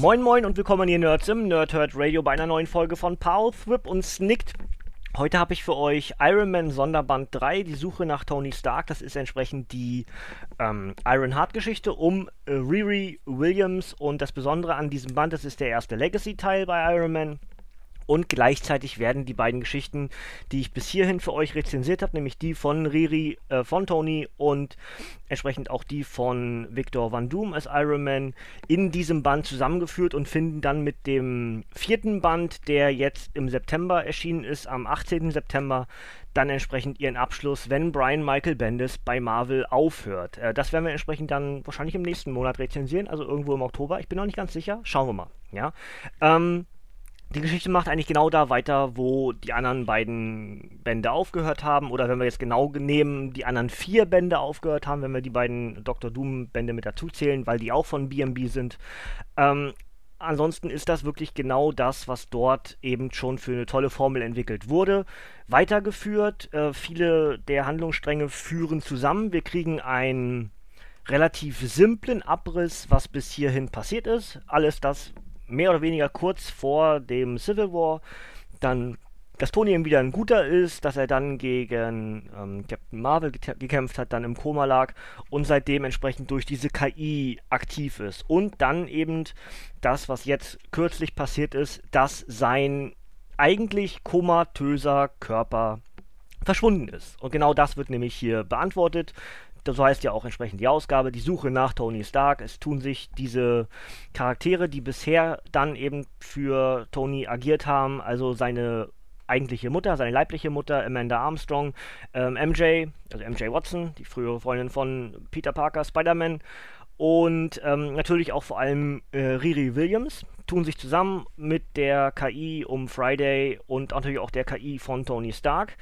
Moin Moin und willkommen hier Nerds im Nerdhurt Radio bei einer neuen Folge von Power Whip und Snicked. Heute habe ich für euch Iron Man Sonderband 3, die Suche nach Tony Stark. Das ist entsprechend die ähm, Iron Heart Geschichte um äh, Riri Williams und das Besondere an diesem Band, das ist der erste Legacy-Teil bei Iron Man. Und gleichzeitig werden die beiden Geschichten, die ich bis hierhin für euch rezensiert habe, nämlich die von Riri, äh, von Tony und entsprechend auch die von Victor Van Doom als Iron Man, in diesem Band zusammengeführt und finden dann mit dem vierten Band, der jetzt im September erschienen ist, am 18. September, dann entsprechend ihren Abschluss, wenn Brian Michael Bendis bei Marvel aufhört. Äh, das werden wir entsprechend dann wahrscheinlich im nächsten Monat rezensieren, also irgendwo im Oktober. Ich bin noch nicht ganz sicher. Schauen wir mal. Ja. Ähm, die Geschichte macht eigentlich genau da weiter, wo die anderen beiden Bände aufgehört haben. Oder wenn wir jetzt genau nehmen, die anderen vier Bände aufgehört haben, wenn wir die beiden Dr. Doom-Bände mit dazu zählen, weil die auch von BMB sind. Ähm, ansonsten ist das wirklich genau das, was dort eben schon für eine tolle Formel entwickelt wurde. Weitergeführt, äh, viele der Handlungsstränge führen zusammen. Wir kriegen einen relativ simplen Abriss, was bis hierhin passiert ist. Alles das, mehr oder weniger kurz vor dem Civil War dann dass Tony eben wieder ein guter ist, dass er dann gegen ähm, Captain Marvel gekämpft hat, dann im Koma lag und seitdem entsprechend durch diese KI aktiv ist. Und dann eben das, was jetzt kürzlich passiert ist, dass sein eigentlich komatöser Körper verschwunden ist. Und genau das wird nämlich hier beantwortet so heißt ja auch entsprechend die Ausgabe, die Suche nach Tony Stark. Es tun sich diese Charaktere, die bisher dann eben für Tony agiert haben, also seine eigentliche Mutter, seine leibliche Mutter, Amanda Armstrong, ähm, MJ, also MJ Watson, die frühere Freundin von Peter Parker, Spider-Man und ähm, natürlich auch vor allem äh, Riri Williams tun sich zusammen mit der KI um Friday und natürlich auch der KI von Tony Stark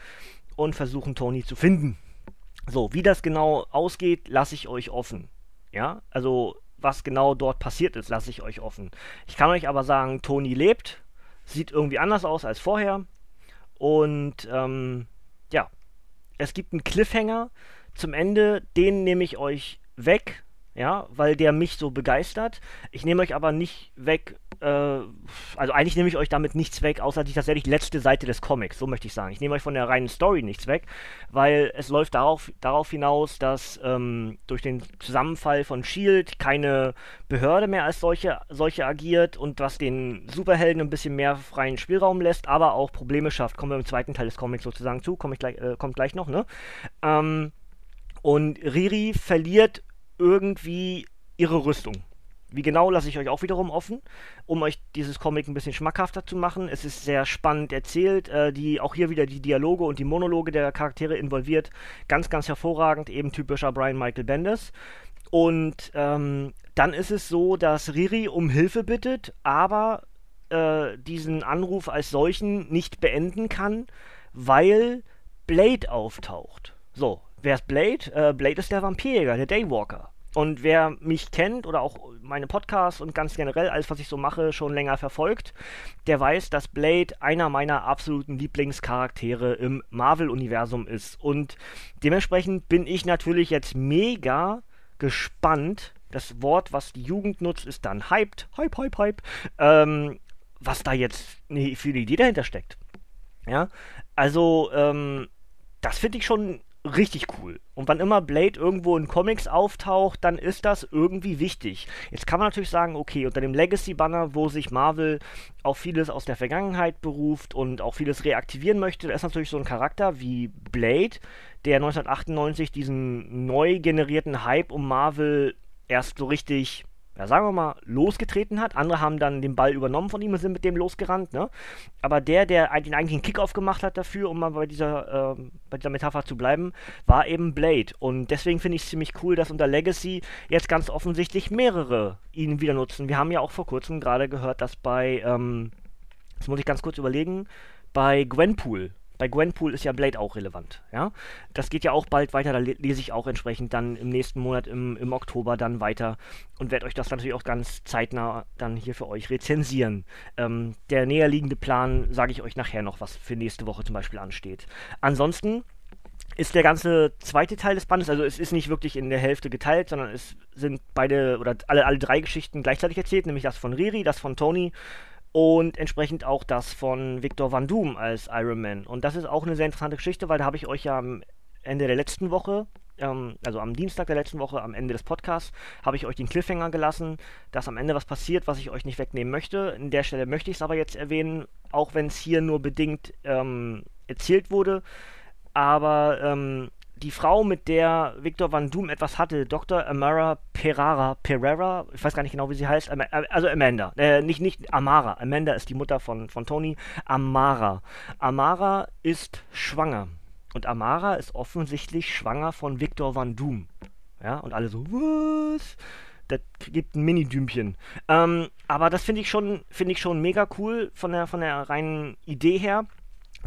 und versuchen Tony zu finden. So, wie das genau ausgeht, lasse ich euch offen. Ja, also was genau dort passiert ist, lasse ich euch offen. Ich kann euch aber sagen, Tony lebt, sieht irgendwie anders aus als vorher. Und ähm, ja, es gibt einen Cliffhanger zum Ende, den nehme ich euch weg, ja, weil der mich so begeistert. Ich nehme euch aber nicht weg, also eigentlich nehme ich euch damit nichts weg, außer die tatsächlich letzte Seite des Comics, so möchte ich sagen. Ich nehme euch von der reinen Story nichts weg, weil es läuft darauf, darauf hinaus, dass ähm, durch den Zusammenfall von Shield keine Behörde mehr als solche, solche agiert und was den Superhelden ein bisschen mehr freien Spielraum lässt, aber auch Probleme schafft. Kommen wir im zweiten Teil des Comics sozusagen zu, Komm ich gleich, äh, kommt gleich noch, ne? Ähm, und Riri verliert irgendwie ihre Rüstung. Wie genau lasse ich euch auch wiederum offen, um euch dieses Comic ein bisschen schmackhafter zu machen. Es ist sehr spannend erzählt, äh, die auch hier wieder die Dialoge und die Monologe der Charaktere involviert. Ganz, ganz hervorragend, eben typischer Brian Michael Bendis. Und ähm, dann ist es so, dass Riri um Hilfe bittet, aber äh, diesen Anruf als solchen nicht beenden kann, weil Blade auftaucht. So, wer ist Blade? Äh, Blade ist der Vampirjäger, der Daywalker. Und wer mich kennt oder auch meine Podcasts und ganz generell alles, was ich so mache, schon länger verfolgt, der weiß, dass Blade einer meiner absoluten Lieblingscharaktere im Marvel-Universum ist. Und dementsprechend bin ich natürlich jetzt mega gespannt. Das Wort, was die Jugend nutzt, ist dann hyped. Hype, hype, hype. Ähm, was da jetzt für eine Idee dahinter steckt. Ja, also, ähm, das finde ich schon richtig cool. Und wann immer Blade irgendwo in Comics auftaucht, dann ist das irgendwie wichtig. Jetzt kann man natürlich sagen, okay, unter dem Legacy-Banner, wo sich Marvel auf vieles aus der Vergangenheit beruft und auch vieles reaktivieren möchte, da ist natürlich so ein Charakter wie Blade, der 1998 diesen neu generierten Hype um Marvel erst so richtig ja, sagen wir mal, losgetreten hat. Andere haben dann den Ball übernommen von ihm und sind mit dem losgerannt. Ne? Aber der, der den eigentlichen Kickoff gemacht hat dafür, um mal bei dieser, äh, bei dieser Metapher zu bleiben, war eben Blade. Und deswegen finde ich es ziemlich cool, dass unter Legacy jetzt ganz offensichtlich mehrere ihn wieder nutzen. Wir haben ja auch vor kurzem gerade gehört, dass bei, ähm, das muss ich ganz kurz überlegen, bei Gwenpool bei Gwenpool ist ja Blade auch relevant, ja. Das geht ja auch bald weiter, da lese ich auch entsprechend dann im nächsten Monat, im, im Oktober dann weiter und werde euch das natürlich auch ganz zeitnah dann hier für euch rezensieren. Ähm, der näher liegende Plan sage ich euch nachher noch, was für nächste Woche zum Beispiel ansteht. Ansonsten ist der ganze zweite Teil des Bandes, also es ist nicht wirklich in der Hälfte geteilt, sondern es sind beide oder alle, alle drei Geschichten gleichzeitig erzählt, nämlich das von Riri, das von Tony und entsprechend auch das von Victor Van Doom als Iron Man. Und das ist auch eine sehr interessante Geschichte, weil da habe ich euch ja am Ende der letzten Woche, ähm, also am Dienstag der letzten Woche, am Ende des Podcasts, habe ich euch den Cliffhanger gelassen, dass am Ende was passiert, was ich euch nicht wegnehmen möchte. In der Stelle möchte ich es aber jetzt erwähnen, auch wenn es hier nur bedingt ähm, erzählt wurde. Aber ähm, die Frau, mit der Victor Van Doom etwas hatte, Dr. Amara Pereira, Pereira, ich weiß gar nicht genau, wie sie heißt, also Amanda, äh, nicht, nicht Amara, Amanda ist die Mutter von, von Tony, Amara. Amara ist schwanger und Amara ist offensichtlich schwanger von Victor Van Doom. Ja, und alle so, was? Das gibt ein Mini-Dümchen. Ähm, aber das finde ich schon, ich schon mega cool von der, von der reinen Idee her.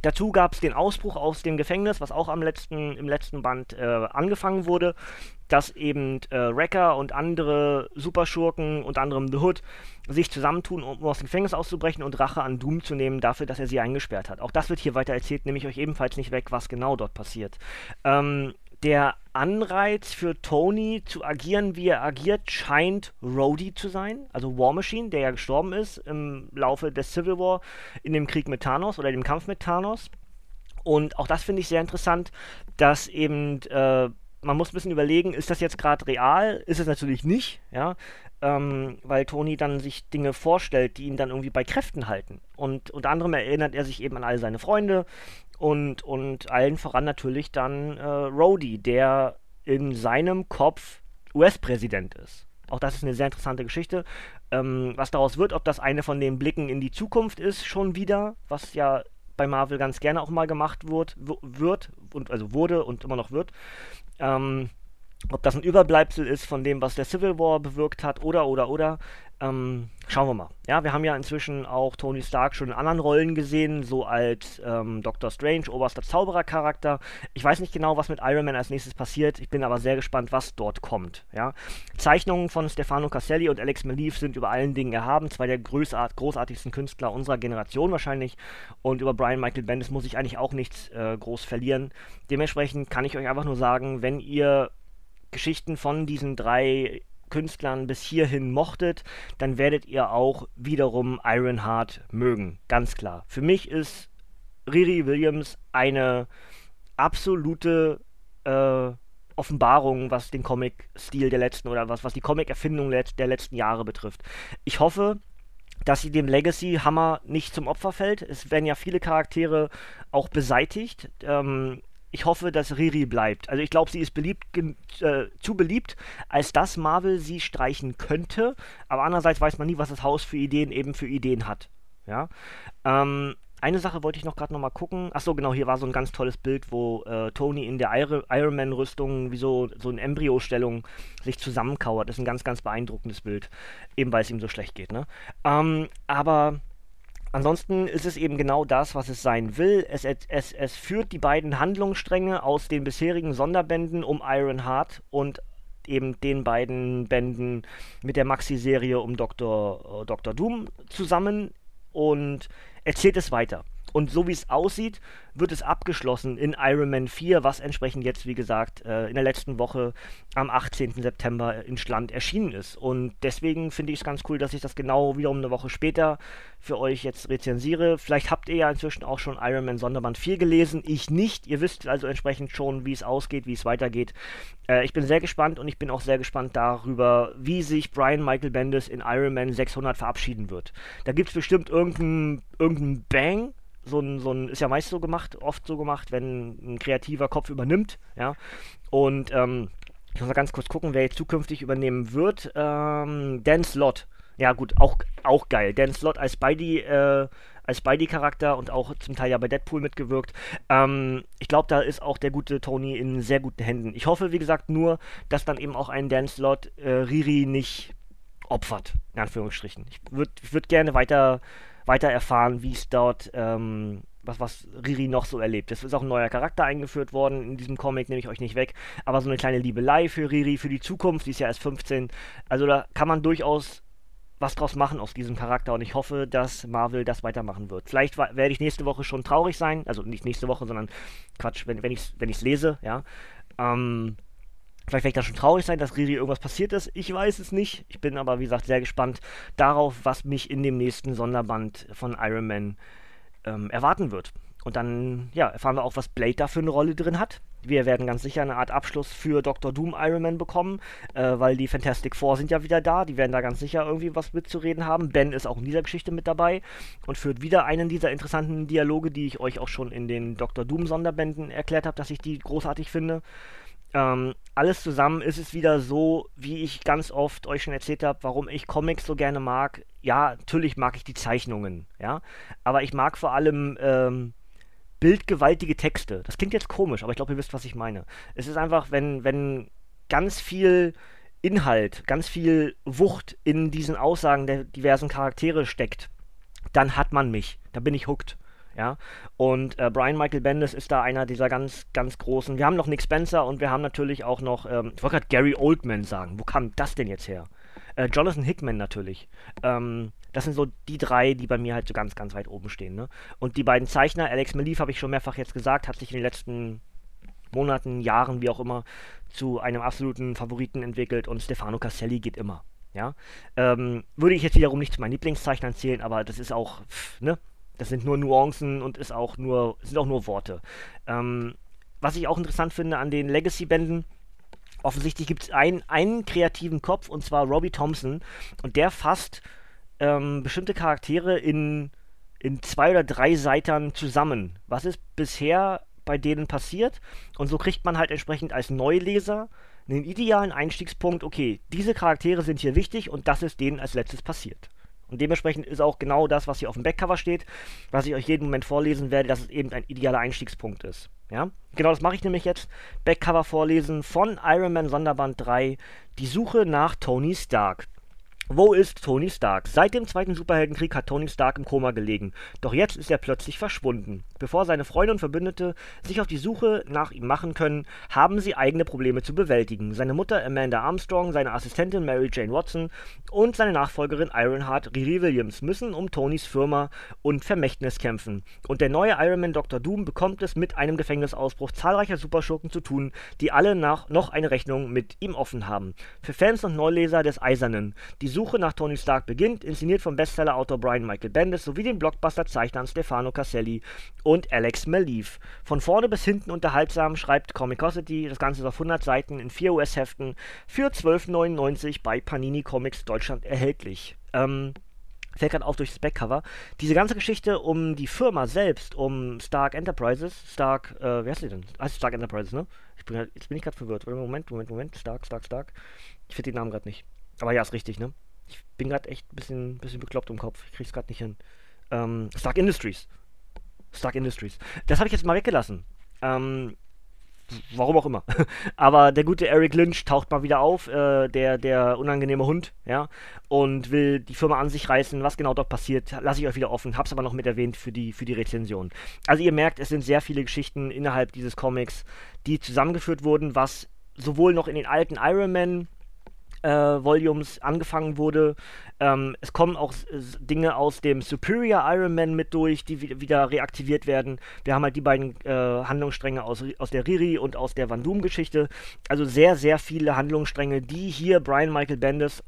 Dazu gab es den Ausbruch aus dem Gefängnis, was auch am letzten, im letzten Band äh, angefangen wurde, dass eben äh, Wrecker und andere Superschurken, unter anderem The Hood, sich zusammentun, um aus dem Gefängnis auszubrechen und Rache an Doom zu nehmen dafür, dass er sie eingesperrt hat. Auch das wird hier weiter erzählt, nehme ich euch ebenfalls nicht weg, was genau dort passiert. Ähm, der Anreiz für Tony zu agieren, wie er agiert, scheint Rhodey zu sein, also War Machine, der ja gestorben ist im Laufe des Civil War in dem Krieg mit Thanos oder dem Kampf mit Thanos. Und auch das finde ich sehr interessant, dass eben äh, man muss ein bisschen überlegen, ist das jetzt gerade real? Ist es natürlich nicht, ja, ähm, weil Tony dann sich Dinge vorstellt, die ihn dann irgendwie bei Kräften halten. Und unter anderem erinnert er sich eben an all seine Freunde und, und allen voran natürlich dann äh, Rhodey, der in seinem Kopf US-Präsident ist. Auch das ist eine sehr interessante Geschichte. Ähm, was daraus wird, ob das eine von den Blicken in die Zukunft ist, schon wieder, was ja bei Marvel ganz gerne auch mal gemacht wird, wird und also wurde und immer noch wird. Ähm, ob das ein Überbleibsel ist von dem, was der Civil War bewirkt hat, oder, oder, oder. Ähm, schauen wir mal. Ja, wir haben ja inzwischen auch Tony Stark schon in anderen Rollen gesehen, so als ähm, Doctor Strange, oberster Zauberer-Charakter. Ich weiß nicht genau, was mit Iron Man als nächstes passiert. Ich bin aber sehr gespannt, was dort kommt. Ja, Zeichnungen von Stefano Caselli und Alex Malief sind über allen Dingen erhaben. Zwei der großart großartigsten Künstler unserer Generation wahrscheinlich. Und über Brian Michael Bendis muss ich eigentlich auch nichts äh, groß verlieren. Dementsprechend kann ich euch einfach nur sagen, wenn ihr Geschichten von diesen drei Künstlern bis hierhin mochtet, dann werdet ihr auch wiederum Ironheart mögen. Ganz klar. Für mich ist Riri Williams eine absolute äh, Offenbarung, was den Comic-Stil der letzten oder was, was die Comic-Erfindung der letzten Jahre betrifft. Ich hoffe, dass sie dem Legacy-Hammer nicht zum Opfer fällt. Es werden ja viele Charaktere auch beseitigt. Ähm, ich hoffe, dass Riri bleibt. Also ich glaube, sie ist beliebt, äh, zu beliebt, als dass Marvel sie streichen könnte. Aber andererseits weiß man nie, was das Haus für Ideen eben für Ideen hat. Ja. Ähm, eine Sache wollte ich noch gerade noch mal gucken. Achso, genau, hier war so ein ganz tolles Bild, wo äh, Tony in der Iron Man-Rüstung wie so, so in Embryo-Stellung sich zusammenkauert. Das ist ein ganz, ganz beeindruckendes Bild. Eben weil es ihm so schlecht geht, ne? Ähm, aber Ansonsten ist es eben genau das, was es sein will. Es, es, es führt die beiden Handlungsstränge aus den bisherigen Sonderbänden um Ironheart und eben den beiden Bänden mit der Maxi-Serie um Dr. Äh, Dr. Doom zusammen und erzählt es weiter. Und so wie es aussieht, wird es abgeschlossen in Iron Man 4, was entsprechend jetzt, wie gesagt, äh, in der letzten Woche am 18. September in Schland erschienen ist. Und deswegen finde ich es ganz cool, dass ich das genau wiederum eine Woche später für euch jetzt rezensiere. Vielleicht habt ihr ja inzwischen auch schon Iron Man Sonderband 4 gelesen. Ich nicht. Ihr wisst also entsprechend schon, wie es ausgeht, wie es weitergeht. Äh, ich bin sehr gespannt und ich bin auch sehr gespannt darüber, wie sich Brian Michael Bendis in Iron Man 600 verabschieden wird. Da gibt es bestimmt irgendeinen irgendein Bang so ein, so ein, ist ja meist so gemacht, oft so gemacht, wenn ein kreativer Kopf übernimmt, ja. Und ähm, ich muss mal ganz kurz gucken, wer jetzt zukünftig übernehmen wird. Ähm, Dan Slott. Ja, gut, auch, auch geil. Dan Slott als Spidey, äh, als Spidey-Charakter und auch zum Teil ja bei Deadpool mitgewirkt. Ähm, ich glaube, da ist auch der gute Tony in sehr guten Händen. Ich hoffe, wie gesagt, nur, dass dann eben auch ein Dan Slott äh, Riri nicht opfert, in Anführungsstrichen. Ich würde würd gerne weiter, weiter erfahren, wie es dort ähm, was, was Riri noch so erlebt. Es ist auch ein neuer Charakter eingeführt worden in diesem Comic, nehme ich euch nicht weg. Aber so eine kleine Liebelei für Riri, für die Zukunft, die ist ja erst 15. Also da kann man durchaus was draus machen aus diesem Charakter und ich hoffe, dass Marvel das weitermachen wird. Vielleicht werde ich nächste Woche schon traurig sein, also nicht nächste Woche, sondern Quatsch, wenn, wenn ich es wenn lese, ja. Ähm, vielleicht werde ich da schon traurig sein, dass Riri irgendwas passiert ist. Ich weiß es nicht. Ich bin aber, wie gesagt, sehr gespannt darauf, was mich in dem nächsten Sonderband von Iron Man ähm, erwarten wird. Und dann ja, erfahren wir auch, was Blade da für eine Rolle drin hat. Wir werden ganz sicher eine Art Abschluss für Dr. Doom Iron Man bekommen, äh, weil die Fantastic Four sind ja wieder da. Die werden da ganz sicher irgendwie was mitzureden haben. Ben ist auch in dieser Geschichte mit dabei und führt wieder einen dieser interessanten Dialoge, die ich euch auch schon in den Dr. Doom Sonderbänden erklärt habe, dass ich die großartig finde. Ähm, alles zusammen ist es wieder so, wie ich ganz oft euch schon erzählt habe, warum ich Comics so gerne mag. Ja, natürlich mag ich die Zeichnungen, ja, aber ich mag vor allem ähm, bildgewaltige Texte. Das klingt jetzt komisch, aber ich glaube, ihr wisst, was ich meine. Es ist einfach, wenn, wenn ganz viel Inhalt, ganz viel Wucht in diesen Aussagen der diversen Charaktere steckt, dann hat man mich. Da bin ich hooked. Ja, und äh, Brian Michael Bendis ist da einer dieser ganz, ganz großen. Wir haben noch Nick Spencer und wir haben natürlich auch noch, ähm, ich wollte gerade Gary Oldman sagen. Wo kam das denn jetzt her? Äh, Jonathan Hickman natürlich. Ähm, das sind so die drei, die bei mir halt so ganz, ganz weit oben stehen. Ne? Und die beiden Zeichner, Alex Malief, habe ich schon mehrfach jetzt gesagt, hat sich in den letzten Monaten, Jahren, wie auch immer, zu einem absoluten Favoriten entwickelt und Stefano Caselli geht immer. Ja, ähm, würde ich jetzt wiederum nicht zu meinen Lieblingszeichnern zählen, aber das ist auch, pff, ne, das sind nur Nuancen und ist auch nur, sind auch nur Worte. Ähm, was ich auch interessant finde an den Legacy-Bänden, offensichtlich gibt es ein, einen kreativen Kopf und zwar Robbie Thompson und der fasst ähm, bestimmte Charaktere in, in zwei oder drei Seitern zusammen. Was ist bisher bei denen passiert? Und so kriegt man halt entsprechend als Neuleser einen idealen Einstiegspunkt, okay, diese Charaktere sind hier wichtig und das ist denen als letztes passiert. Und dementsprechend ist auch genau das, was hier auf dem Backcover steht, was ich euch jeden Moment vorlesen werde, dass es eben ein idealer Einstiegspunkt ist. Ja? Genau das mache ich nämlich jetzt. Backcover vorlesen von Iron Man Sonderband 3, die Suche nach Tony Stark. Wo ist Tony Stark? Seit dem Zweiten Superheldenkrieg hat Tony Stark im Koma gelegen. Doch jetzt ist er plötzlich verschwunden. Bevor seine Freunde und Verbündete sich auf die Suche nach ihm machen können, haben sie eigene Probleme zu bewältigen. Seine Mutter Amanda Armstrong, seine Assistentin Mary Jane Watson und seine Nachfolgerin Ironheart Riri Williams müssen um Tonys Firma und Vermächtnis kämpfen. Und der neue Iron Man Dr. Doom bekommt es mit einem Gefängnisausbruch zahlreicher Superschurken zu tun, die alle nach noch eine Rechnung mit ihm offen haben. Für Fans und Neuleser des Eisernen. Die Suche Suche nach Tony Stark beginnt, inszeniert vom Bestseller-Autor Brian Michael Bendis sowie den Blockbuster-Zeichnern Stefano Caselli und Alex Malief. Von vorne bis hinten unterhaltsam schreibt Comicosity, das Ganze ist auf 100 Seiten in 4 US-Heften für 12,99 bei Panini Comics Deutschland erhältlich. Ähm, fällt gerade auf durch das Backcover. Diese ganze Geschichte um die Firma selbst, um Stark Enterprises, Stark, äh, wie heißt sie denn? Heißt Stark Enterprises, ne? Ich bin, jetzt bin ich gerade verwirrt. Moment, Moment, Moment. Stark, Stark, Stark. Ich finde den Namen gerade nicht. Aber ja, ist richtig, ne? Ich bin gerade echt ein bisschen, bisschen bekloppt im Kopf. Ich krieg's gerade nicht hin. Ähm, Stark Industries. Stark Industries. Das habe ich jetzt mal weggelassen. Ähm, warum auch immer. Aber der gute Eric Lynch taucht mal wieder auf, äh, der, der unangenehme Hund, ja, und will die Firma an sich reißen. Was genau dort passiert, lasse ich euch wieder offen, hab's aber noch mit erwähnt für die, für die Rezension. Also ihr merkt, es sind sehr viele Geschichten innerhalb dieses Comics, die zusammengeführt wurden, was sowohl noch in den alten Iron Man Volumes angefangen wurde. Ähm, es kommen auch Dinge aus dem Superior Iron Man mit durch, die wieder reaktiviert werden. Wir haben halt die beiden äh, Handlungsstränge aus, aus der Riri und aus der Van Doom-Geschichte. Also sehr, sehr viele Handlungsstränge, die hier Brian Michael Bendis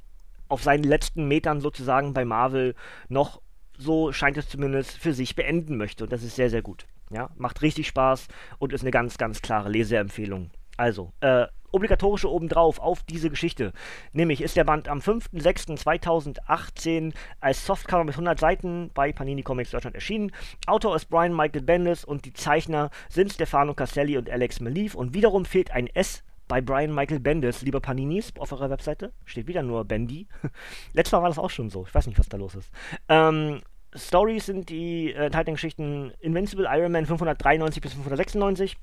auf seinen letzten Metern sozusagen bei Marvel noch, so scheint es zumindest, für sich beenden möchte. Und das ist sehr, sehr gut. Ja, macht richtig Spaß und ist eine ganz, ganz klare Leseempfehlung. Also, äh, obligatorische obendrauf auf diese Geschichte. Nämlich ist der Band am 5.6.2018 als Softcover mit 100 Seiten bei Panini Comics Deutschland erschienen. Autor ist Brian Michael Bendis und die Zeichner sind Stefano Castelli und Alex Malief und wiederum fehlt ein S bei Brian Michael Bendis, lieber Paninis, auf eurer Webseite. Steht wieder nur Bendy. Letztes Mal war das auch schon so. Ich weiß nicht, was da los ist. Ähm, Stories sind die äh, enthaltenen Geschichten Invincible Iron Man 593 bis 596.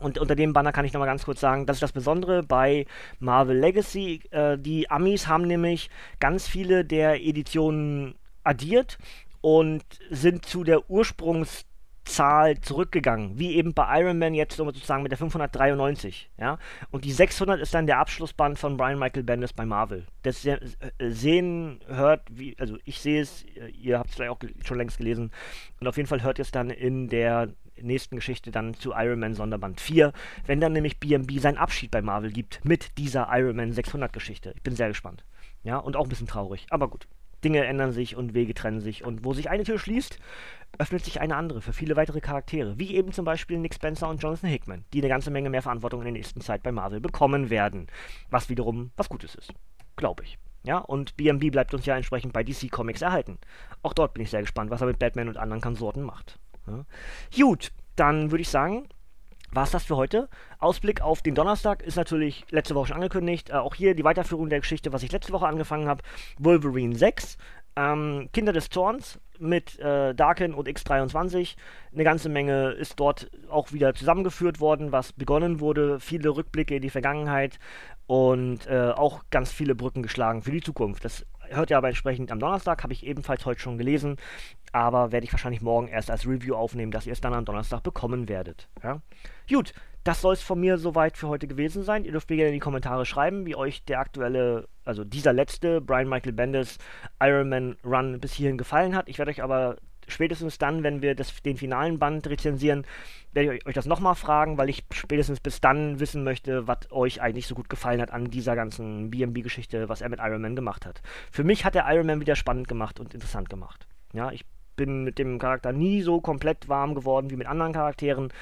Und unter dem Banner kann ich nochmal ganz kurz sagen, das ist das Besondere bei Marvel Legacy. Äh, die Amis haben nämlich ganz viele der Editionen addiert und sind zu der Ursprungs- Zahl zurückgegangen, wie eben bei Iron Man jetzt sozusagen mit der 593, ja. Und die 600 ist dann der Abschlussband von Brian Michael Bendis bei Marvel. Das äh, sehen, hört, wie, also ich sehe es, ihr habt es vielleicht auch schon längst gelesen, und auf jeden Fall hört ihr es dann in der nächsten Geschichte dann zu Iron Man Sonderband 4, wenn dann nämlich BMB seinen Abschied bei Marvel gibt mit dieser Iron Man 600 Geschichte. Ich bin sehr gespannt. Ja, und auch ein bisschen traurig, aber gut. Dinge ändern sich und Wege trennen sich und wo sich eine Tür schließt, öffnet sich eine andere für viele weitere Charaktere, wie eben zum Beispiel Nick Spencer und Jonathan Hickman, die eine ganze Menge mehr Verantwortung in der nächsten Zeit bei Marvel bekommen werden, was wiederum was Gutes ist, glaube ich. Ja, und BMB bleibt uns ja entsprechend bei DC Comics erhalten. Auch dort bin ich sehr gespannt, was er mit Batman und anderen Konsorten macht. Ja. Gut, dann würde ich sagen, war es das für heute. Ausblick auf den Donnerstag ist natürlich letzte Woche schon angekündigt. Äh, auch hier die Weiterführung der Geschichte, was ich letzte Woche angefangen habe. Wolverine 6. Ähm, Kinder des Zorns mit äh, Darken und X23. Eine ganze Menge ist dort auch wieder zusammengeführt worden, was begonnen wurde. Viele Rückblicke in die Vergangenheit und äh, auch ganz viele Brücken geschlagen für die Zukunft. Das hört ihr aber entsprechend am Donnerstag, habe ich ebenfalls heute schon gelesen, aber werde ich wahrscheinlich morgen erst als Review aufnehmen, dass ihr es dann am Donnerstag bekommen werdet. Ja? Gut, das soll es von mir soweit für heute gewesen sein. Ihr dürft mir gerne in die Kommentare schreiben, wie euch der aktuelle, also dieser letzte Brian Michael Bendis Iron Man Run bis hierhin gefallen hat. Ich werde euch aber spätestens dann, wenn wir das, den finalen Band rezensieren, werde ich euch das nochmal fragen, weil ich spätestens bis dann wissen möchte, was euch eigentlich so gut gefallen hat an dieser ganzen BMB-Geschichte, was er mit Iron Man gemacht hat. Für mich hat er Iron Man wieder spannend gemacht und interessant gemacht. Ja, ich bin mit dem Charakter nie so komplett warm geworden wie mit anderen Charakteren,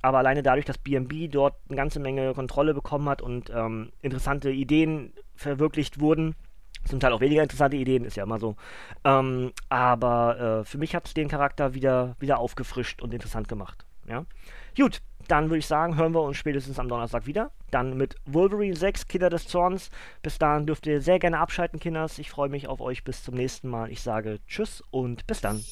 aber alleine dadurch, dass BMB dort eine ganze Menge Kontrolle bekommen hat und ähm, interessante Ideen verwirklicht wurden, zum Teil auch weniger interessante Ideen, ist ja immer so. Ähm, aber äh, für mich hat es den Charakter wieder, wieder aufgefrischt und interessant gemacht. Ja? Gut, dann würde ich sagen, hören wir uns spätestens am Donnerstag wieder. Dann mit Wolverine 6, Kinder des Zorns. Bis dahin dürft ihr sehr gerne abschalten, Kinders. Ich freue mich auf euch bis zum nächsten Mal. Ich sage Tschüss und bis dann.